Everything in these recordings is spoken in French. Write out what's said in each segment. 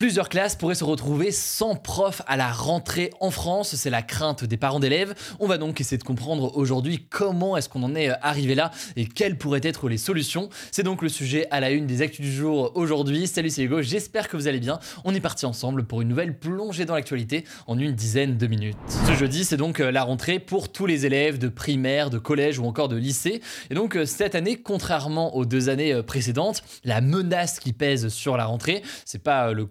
Plusieurs classes pourraient se retrouver sans prof à la rentrée en France, c'est la crainte des parents d'élèves. On va donc essayer de comprendre aujourd'hui comment est-ce qu'on en est arrivé là et quelles pourraient être les solutions. C'est donc le sujet à la une des actus du jour aujourd'hui. Salut c'est Hugo, j'espère que vous allez bien. On est parti ensemble pour une nouvelle plongée dans l'actualité en une dizaine de minutes. Ce jeudi, c'est donc la rentrée pour tous les élèves de primaire, de collège ou encore de lycée. Et donc cette année, contrairement aux deux années précédentes, la menace qui pèse sur la rentrée, c'est pas le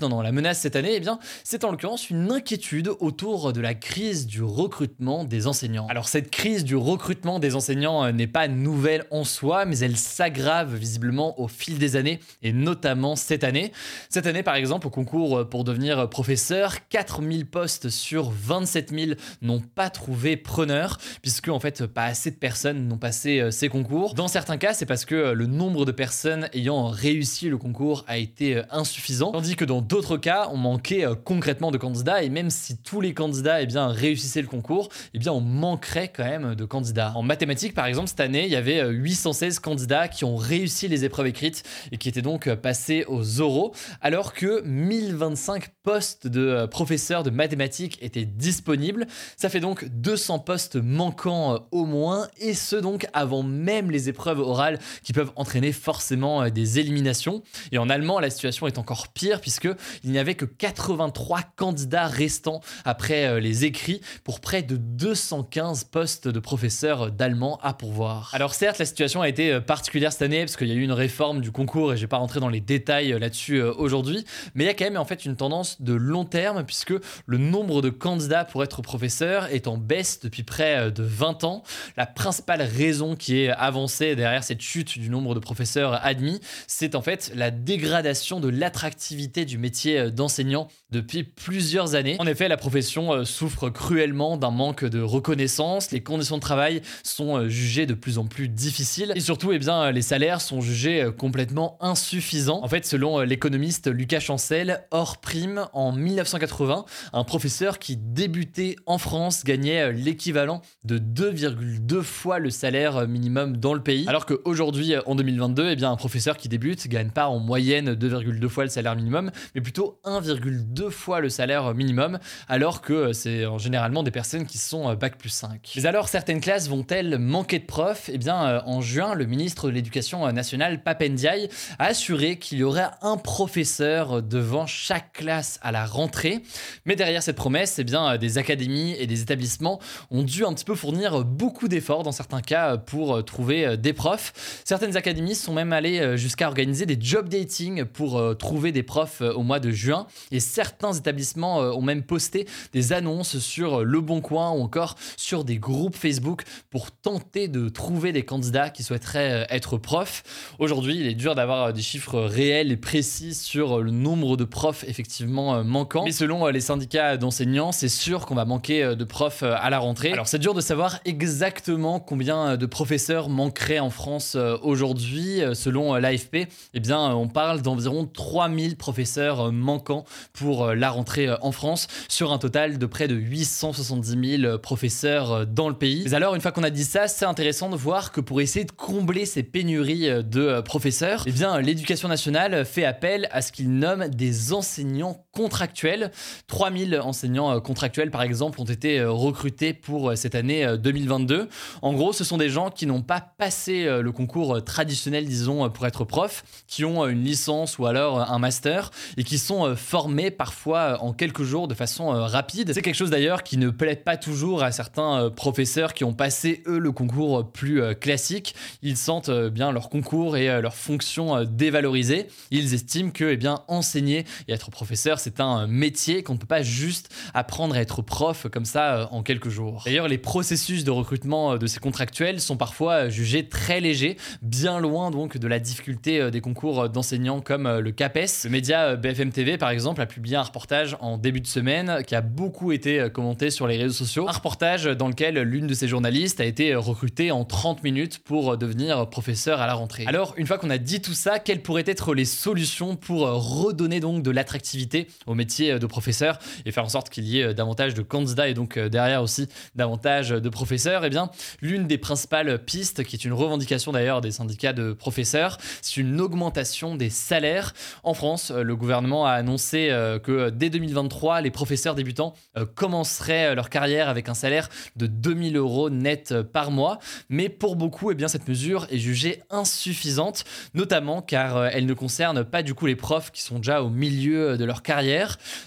non, non, la menace cette année, eh bien, c'est en l'occurrence une inquiétude autour de la crise du recrutement des enseignants. Alors cette crise du recrutement des enseignants euh, n'est pas nouvelle en soi, mais elle s'aggrave visiblement au fil des années, et notamment cette année. Cette année, par exemple, au concours euh, pour devenir professeur, 4000 postes sur 27 000 n'ont pas trouvé preneur, puisque en fait, pas assez de personnes n'ont passé euh, ces concours. Dans certains cas, c'est parce que le nombre de personnes ayant réussi le concours a été insuffisant, que dans d'autres cas, on manquait euh, concrètement de candidats et même si tous les candidats eh bien, réussissaient le concours, eh bien, on manquerait quand même de candidats. En mathématiques, par exemple, cette année, il y avait 816 euh, candidats qui ont réussi les épreuves écrites et qui étaient donc euh, passés aux oraux, alors que 1025 postes de professeurs de mathématiques étaient disponibles. Ça fait donc 200 postes manquants au moins, et ce donc avant même les épreuves orales qui peuvent entraîner forcément des éliminations. Et en allemand, la situation est encore pire puisque il n'y avait que 83 candidats restants après euh, les écrits pour près de 215 postes de professeurs d'allemand à pourvoir. Alors certes, la situation a été euh, particulière cette année parce qu'il y a eu une réforme du concours et je vais pas rentrer dans les détails euh, là-dessus aujourd'hui, mais il y a quand même en fait une tendance de long terme puisque le nombre de candidats pour être professeur est en baisse depuis près de 20 ans. La principale raison qui est avancée derrière cette chute du nombre de professeurs admis, c'est en fait la dégradation de l'attractivité du métier euh, d'enseignant depuis plusieurs années. En effet, la profession euh, souffre cruellement d'un manque de reconnaissance, les conditions de travail sont euh, jugées de plus en plus difficiles et surtout, eh bien, les salaires sont jugés complètement insuffisants. En fait, selon l'économiste Lucas Chancel, hors prime, en 1980, un professeur qui débutait en France gagnait l'équivalent de 2,2 fois le salaire minimum dans le pays, alors qu'aujourd'hui, en 2022, eh bien, un professeur qui débute gagne pas en moyenne 2,2 fois le salaire minimum mais plutôt 1,2 fois le salaire minimum, alors que c'est généralement des personnes qui sont euh, bac plus 5. Mais alors, certaines classes vont-elles manquer de profs? Eh bien, euh, en juin, le ministre de l'Éducation nationale, Papendiaï, a assuré qu'il y aurait un professeur devant chaque classe à la rentrée. Mais derrière cette promesse, eh bien, euh, des académies et des établissements ont dû un petit peu fournir beaucoup d'efforts dans certains cas pour trouver des profs. Certaines académies sont même allées jusqu'à organiser des job dating pour trouver des profs euh, au mois de juin. Et certains établissements euh, ont même posté des annonces sur Le Bon Coin ou encore sur des groupes Facebook pour tenter de trouver des candidats qui souhaiteraient euh, être profs. Aujourd'hui, il est dur d'avoir des chiffres réels et précis sur le nombre de profs effectivement manquants. Mais selon les syndicats d'enseignants, c'est sûr qu'on va manquer de profs à la rentrée. Alors c'est dur de savoir exactement combien de professeurs manqueraient en France aujourd'hui. Selon l'AFP, eh bien, on parle d'environ 3000 professeurs professeurs euh, manquants pour euh, la rentrée euh, en France, sur un total de près de 870 000 professeurs dans le pays. Mais alors, une fois qu'on a dit ça, c'est intéressant de voir que pour essayer de combler ces pénuries de professeurs, eh bien, l'éducation nationale fait appel à ce qu'il nomme des enseignants contractuels. 3000 enseignants contractuels, par exemple, ont été recrutés pour cette année 2022. En gros, ce sont des gens qui n'ont pas passé le concours traditionnel, disons, pour être prof, qui ont une licence ou alors un master et qui sont euh, formés parfois euh, en quelques jours de façon euh, rapide. C'est quelque chose d'ailleurs qui ne plaît pas toujours à certains professeurs qui ont passé eux le concours plus classique. Ils sentent bien leur concours et leur fonction dévalorisée. Ils estiment que eh bien enseigner et être professeur c'est un métier qu'on ne peut pas juste apprendre à être prof comme ça en quelques jours. D'ailleurs, les processus de recrutement de ces contractuels sont parfois jugés très légers, bien loin donc de la difficulté des concours d'enseignants comme le CAPES. Le média BFM TV, par exemple, a publié un reportage en début de semaine qui a beaucoup été commenté sur les réseaux sociaux. Un reportage dans lequel l'une de ces journalistes a été recrutée en 30 minutes pour devenir professeur à la rentrée. Alors, une fois qu'on a dit tout ça, quelles pourraient être les solutions pour redonner donc de l'attractivité au métier de professeur et faire en sorte qu'il y ait davantage de candidats et donc derrière aussi davantage de professeurs Eh bien, l'une des principales pistes, qui est une revendication d'ailleurs des syndicats de professeurs, c'est une augmentation des salaires. En France, le gouvernement a annoncé euh, que dès 2023, les professeurs débutants euh, commenceraient leur carrière avec un salaire de 2000 euros net par mois. Mais pour beaucoup, eh bien, cette mesure est jugée insuffisante, notamment car euh, elle ne concerne pas du coup les profs qui sont déjà au milieu de leur carrière.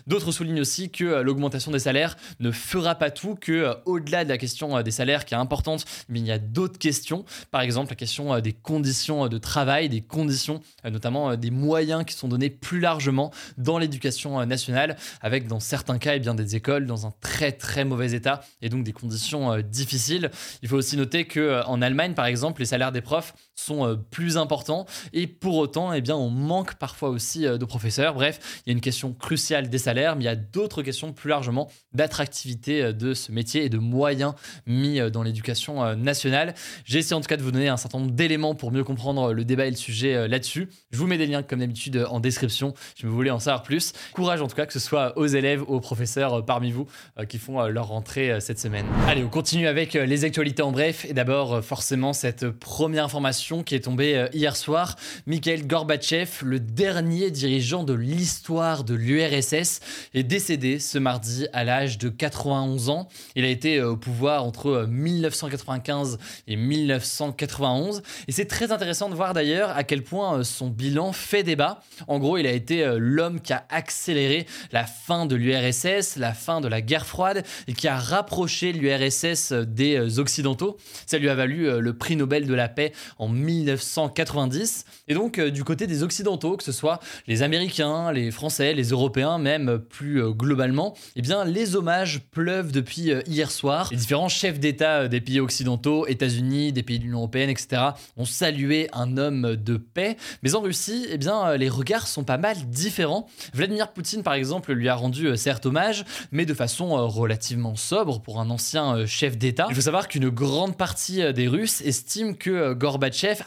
D'autres soulignent aussi que euh, l'augmentation des salaires ne fera pas tout, que euh, au-delà de la question des salaires qui est importante, mais il y a d'autres questions. Par exemple, la question des conditions de travail, des conditions, notamment des moyens qui sont donnés plus largement dans l'éducation nationale, avec dans certains cas eh bien, des écoles dans un très très mauvais état et donc des conditions euh, difficiles. Il faut aussi noter que euh, en Allemagne, par exemple, les salaires des profs sont euh, plus importants et pour autant, eh bien, on manque parfois aussi de professeurs. Bref, il y a une question cruciale des salaires, mais il y a d'autres questions plus largement d'attractivité de ce métier et de moyens mis dans l'éducation nationale. J'ai essayé en tout cas de vous donner un certain nombre d'éléments pour mieux comprendre le débat et le sujet là-dessus. Je vous mets des liens comme d'habitude en description si vous voulez en savoir plus. Courage en tout cas que ce soit aux élèves, aux professeurs parmi vous qui font leur rentrée cette semaine. Allez, on continue avec euh, les actualités en bref. Et d'abord, euh, forcément, cette première information qui est tombée euh, hier soir. Mikhail Gorbatchev, le dernier dirigeant de l'histoire de l'URSS, est décédé ce mardi à l'âge de 91 ans. Il a été au pouvoir entre 1995 et 1991. Et c'est très intéressant de voir d'ailleurs à quel point son bilan fait débat. En gros, il a été l'homme qui a accéléré la fin de l'URSS, la fin de la guerre froide et qui a rapproché l'URSS des euh, Occidentaux. Ça lui a valu euh, le prix Nobel de la paix en 1990. Et donc, euh, du côté des Occidentaux, que ce soit les Américains, les Français, les Européens, même plus globalement, eh bien, les hommages pleuvent depuis hier soir. Les différents chefs d'État des pays occidentaux, États-Unis, des pays de l'Union européenne, etc., ont salué un homme de paix. Mais en Russie, eh bien, les regards sont pas mal différents. Vladimir Poutine, par exemple, lui a rendu certes hommage, mais de façon relativement sobre pour un ancien euh, chef d'État. Il faut savoir qu'une grande partie euh, des Russes estime que euh,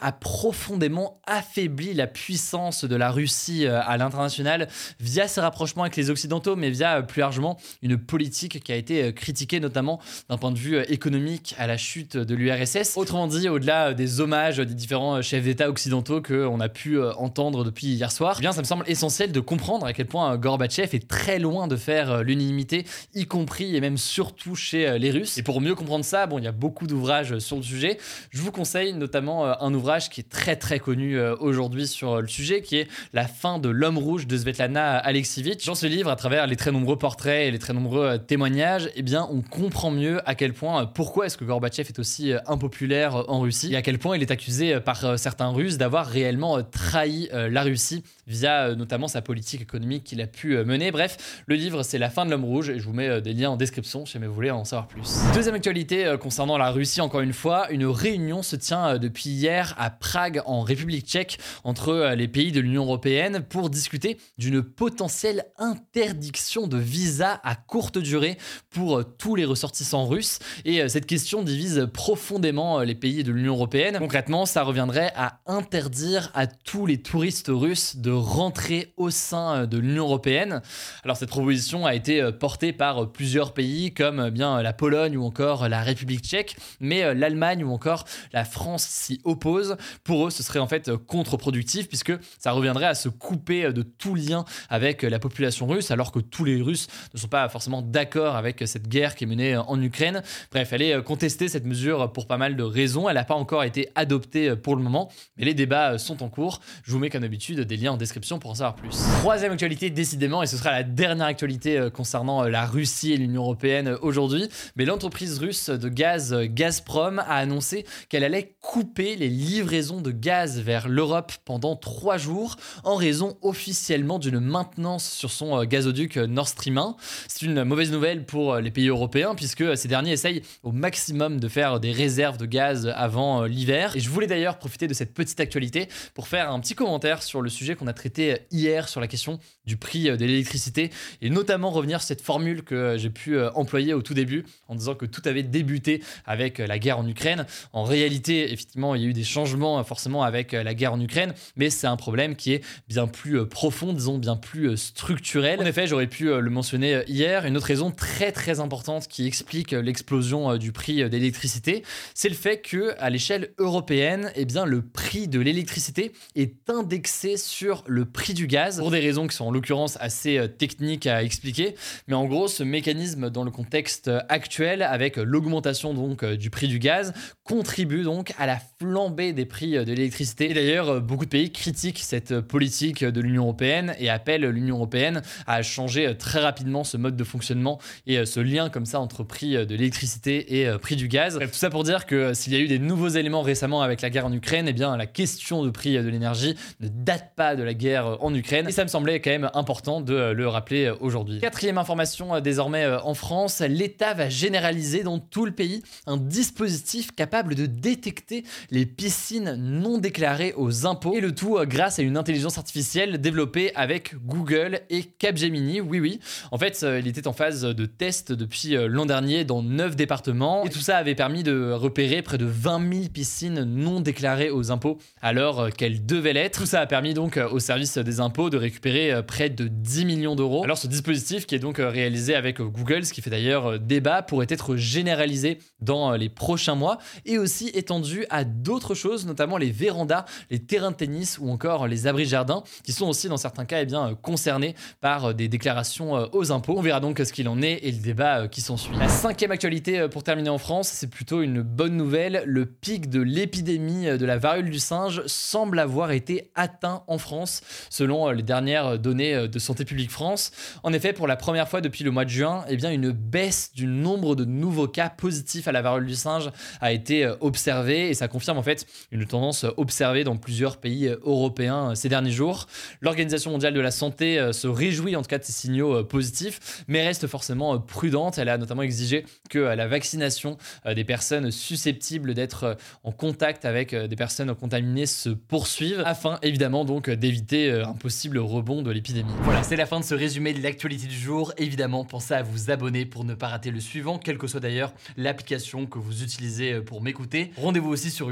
A profondément affaibli la puissance de la Russie à l'international via ses rapprochements avec les Occidentaux, mais via plus largement une politique qui a été critiquée notamment d'un point de vue économique à la chute de l'URSS. Autrement dit, au-delà des hommages des différents chefs d'État occidentaux qu'on a pu entendre depuis hier soir, eh bien ça me semble essentiel de comprendre à quel point Gorbatchev est très loin de faire l'unanimité, y compris et même surtout chez les Russes. Et pour mieux comprendre ça, bon, il y a beaucoup d'ouvrages sur le sujet. Je vous conseille notamment euh, un ouvrage qui est très très connu euh, aujourd'hui sur le sujet, qui est La fin de l'homme rouge de Svetlana Alexievich. Dans ce livre, à travers les très nombreux portraits et les très nombreux euh, témoignages, eh bien, on comprend mieux à quel point, pourquoi est-ce que Gorbatchev est aussi impopulaire en Russie et à quel point il est accusé par certains Russes d'avoir réellement trahi la Russie via notamment sa politique économique qu'il a pu mener. Bref, le livre c'est La fin de l'homme rouge et je vous mets des liens en description si vous voulez en savoir plus. Deuxième actualité euh, concernant la Russie, encore une fois, une réunion se tient euh, depuis hier à Prague, en République tchèque, entre euh, les pays de l'Union européenne pour discuter d'une potentielle interdiction de visa à courte durée pour tous les ressortissants russes. Et cette question divise profondément les pays de l'Union européenne. Concrètement, ça reviendrait à interdire à tous les touristes russes de rentrer au sein de l'Union européenne. Alors cette proposition a été portée par plusieurs pays comme bien la Pologne, ou encore la République tchèque, mais euh, l'Allemagne ou encore la France s'y opposent. Pour eux, ce serait en fait euh, contre-productif puisque ça reviendrait à se couper euh, de tout lien avec la population russe, alors que tous les Russes ne sont pas forcément d'accord avec cette guerre qui est menée en Ukraine. Bref, elle est contestée cette mesure pour pas mal de raisons. Elle n'a pas encore été adoptée pour le moment, mais les débats sont en cours. Je vous mets comme d'habitude des liens en description pour en savoir plus. Troisième actualité, décidément, et ce sera la dernière actualité concernant la Russie et l'Union européenne aujourd'hui, mais l'entreprise russe de gaz Gazprom a annoncé qu'elle allait couper les livraisons de gaz vers l'Europe pendant trois jours en raison officiellement d'une maintenance sur son euh, gazoduc Nord Stream 1. C'est une mauvaise nouvelle pour les pays européens puisque ces derniers essayent au maximum de faire des réserves de gaz avant l'hiver. Et je voulais d'ailleurs profiter de cette petite actualité pour faire un petit commentaire sur le sujet qu'on a traité hier sur la question du prix de l'électricité et notamment revenir sur cette formule que j'ai pu employer au tout début en disant que tout avait débuté avec la guerre en Ukraine. En réalité, effectivement, il y a eu des changements euh, forcément avec euh, la guerre en Ukraine, mais c'est un problème qui est bien plus euh, profond, disons bien plus structurel. En effet, j'aurais pu le mentionner hier, une autre raison très très importante qui explique l'explosion du prix d'électricité, c'est le fait que à l'échelle européenne, eh bien le prix de l'électricité est indexé sur le prix du gaz pour des raisons qui sont en l'occurrence assez techniques à expliquer, mais en gros, ce mécanisme dans le contexte actuel avec l'augmentation donc du prix du gaz contribue donc à la des prix de l'électricité. Et d'ailleurs, beaucoup de pays critiquent cette politique de l'Union européenne et appellent l'Union européenne à changer très rapidement ce mode de fonctionnement et ce lien comme ça entre prix de l'électricité et prix du gaz. tout ça pour dire que s'il y a eu des nouveaux éléments récemment avec la guerre en Ukraine, eh bien la question de prix de l'énergie ne date pas de la guerre en Ukraine et ça me semblait quand même important de le rappeler aujourd'hui. Quatrième information désormais en France, l'État va généraliser dans tout le pays un dispositif capable de détecter les piscines non déclarées aux impôts et le tout euh, grâce à une intelligence artificielle développée avec Google et Capgemini. Oui, oui. En fait, euh, il était en phase de test depuis euh, l'an dernier dans 9 départements et tout ça avait permis de repérer près de 20 000 piscines non déclarées aux impôts alors qu'elles devaient l'être. Tout ça a permis donc au service des impôts de récupérer près de 10 millions d'euros. Alors ce dispositif qui est donc réalisé avec Google, ce qui fait d'ailleurs débat, pourrait être généralisé dans les prochains mois et aussi étendu à d'autres choses, notamment les vérandas, les terrains de tennis ou encore les abris jardins, qui sont aussi dans certains cas eh bien, concernés par des déclarations euh, aux impôts. On verra donc ce qu'il en est et le débat euh, qui s'ensuit. La cinquième actualité euh, pour terminer en France, c'est plutôt une bonne nouvelle. Le pic de l'épidémie de la variole du singe semble avoir été atteint en France, selon les dernières données de Santé publique France. En effet, pour la première fois depuis le mois de juin, eh bien, une baisse du nombre de nouveaux cas positifs à la variole du singe a été euh, observé et ça confirme en fait une tendance observée dans plusieurs pays euh, européens euh, ces derniers jours. L'Organisation mondiale de la santé se réjouit en tout cas de ces signaux positifs, mais reste forcément prudente. Elle a notamment exigé que la vaccination des personnes susceptibles d'être en contact avec des personnes contaminées se poursuive afin évidemment donc d'éviter un possible rebond de l'épidémie. Voilà, c'est la fin de ce résumé de l'actualité du jour. Évidemment, pensez à vous abonner pour ne pas rater le suivant, quelle que soit d'ailleurs l'application que vous utilisez pour m'écouter. Rendez-vous aussi sur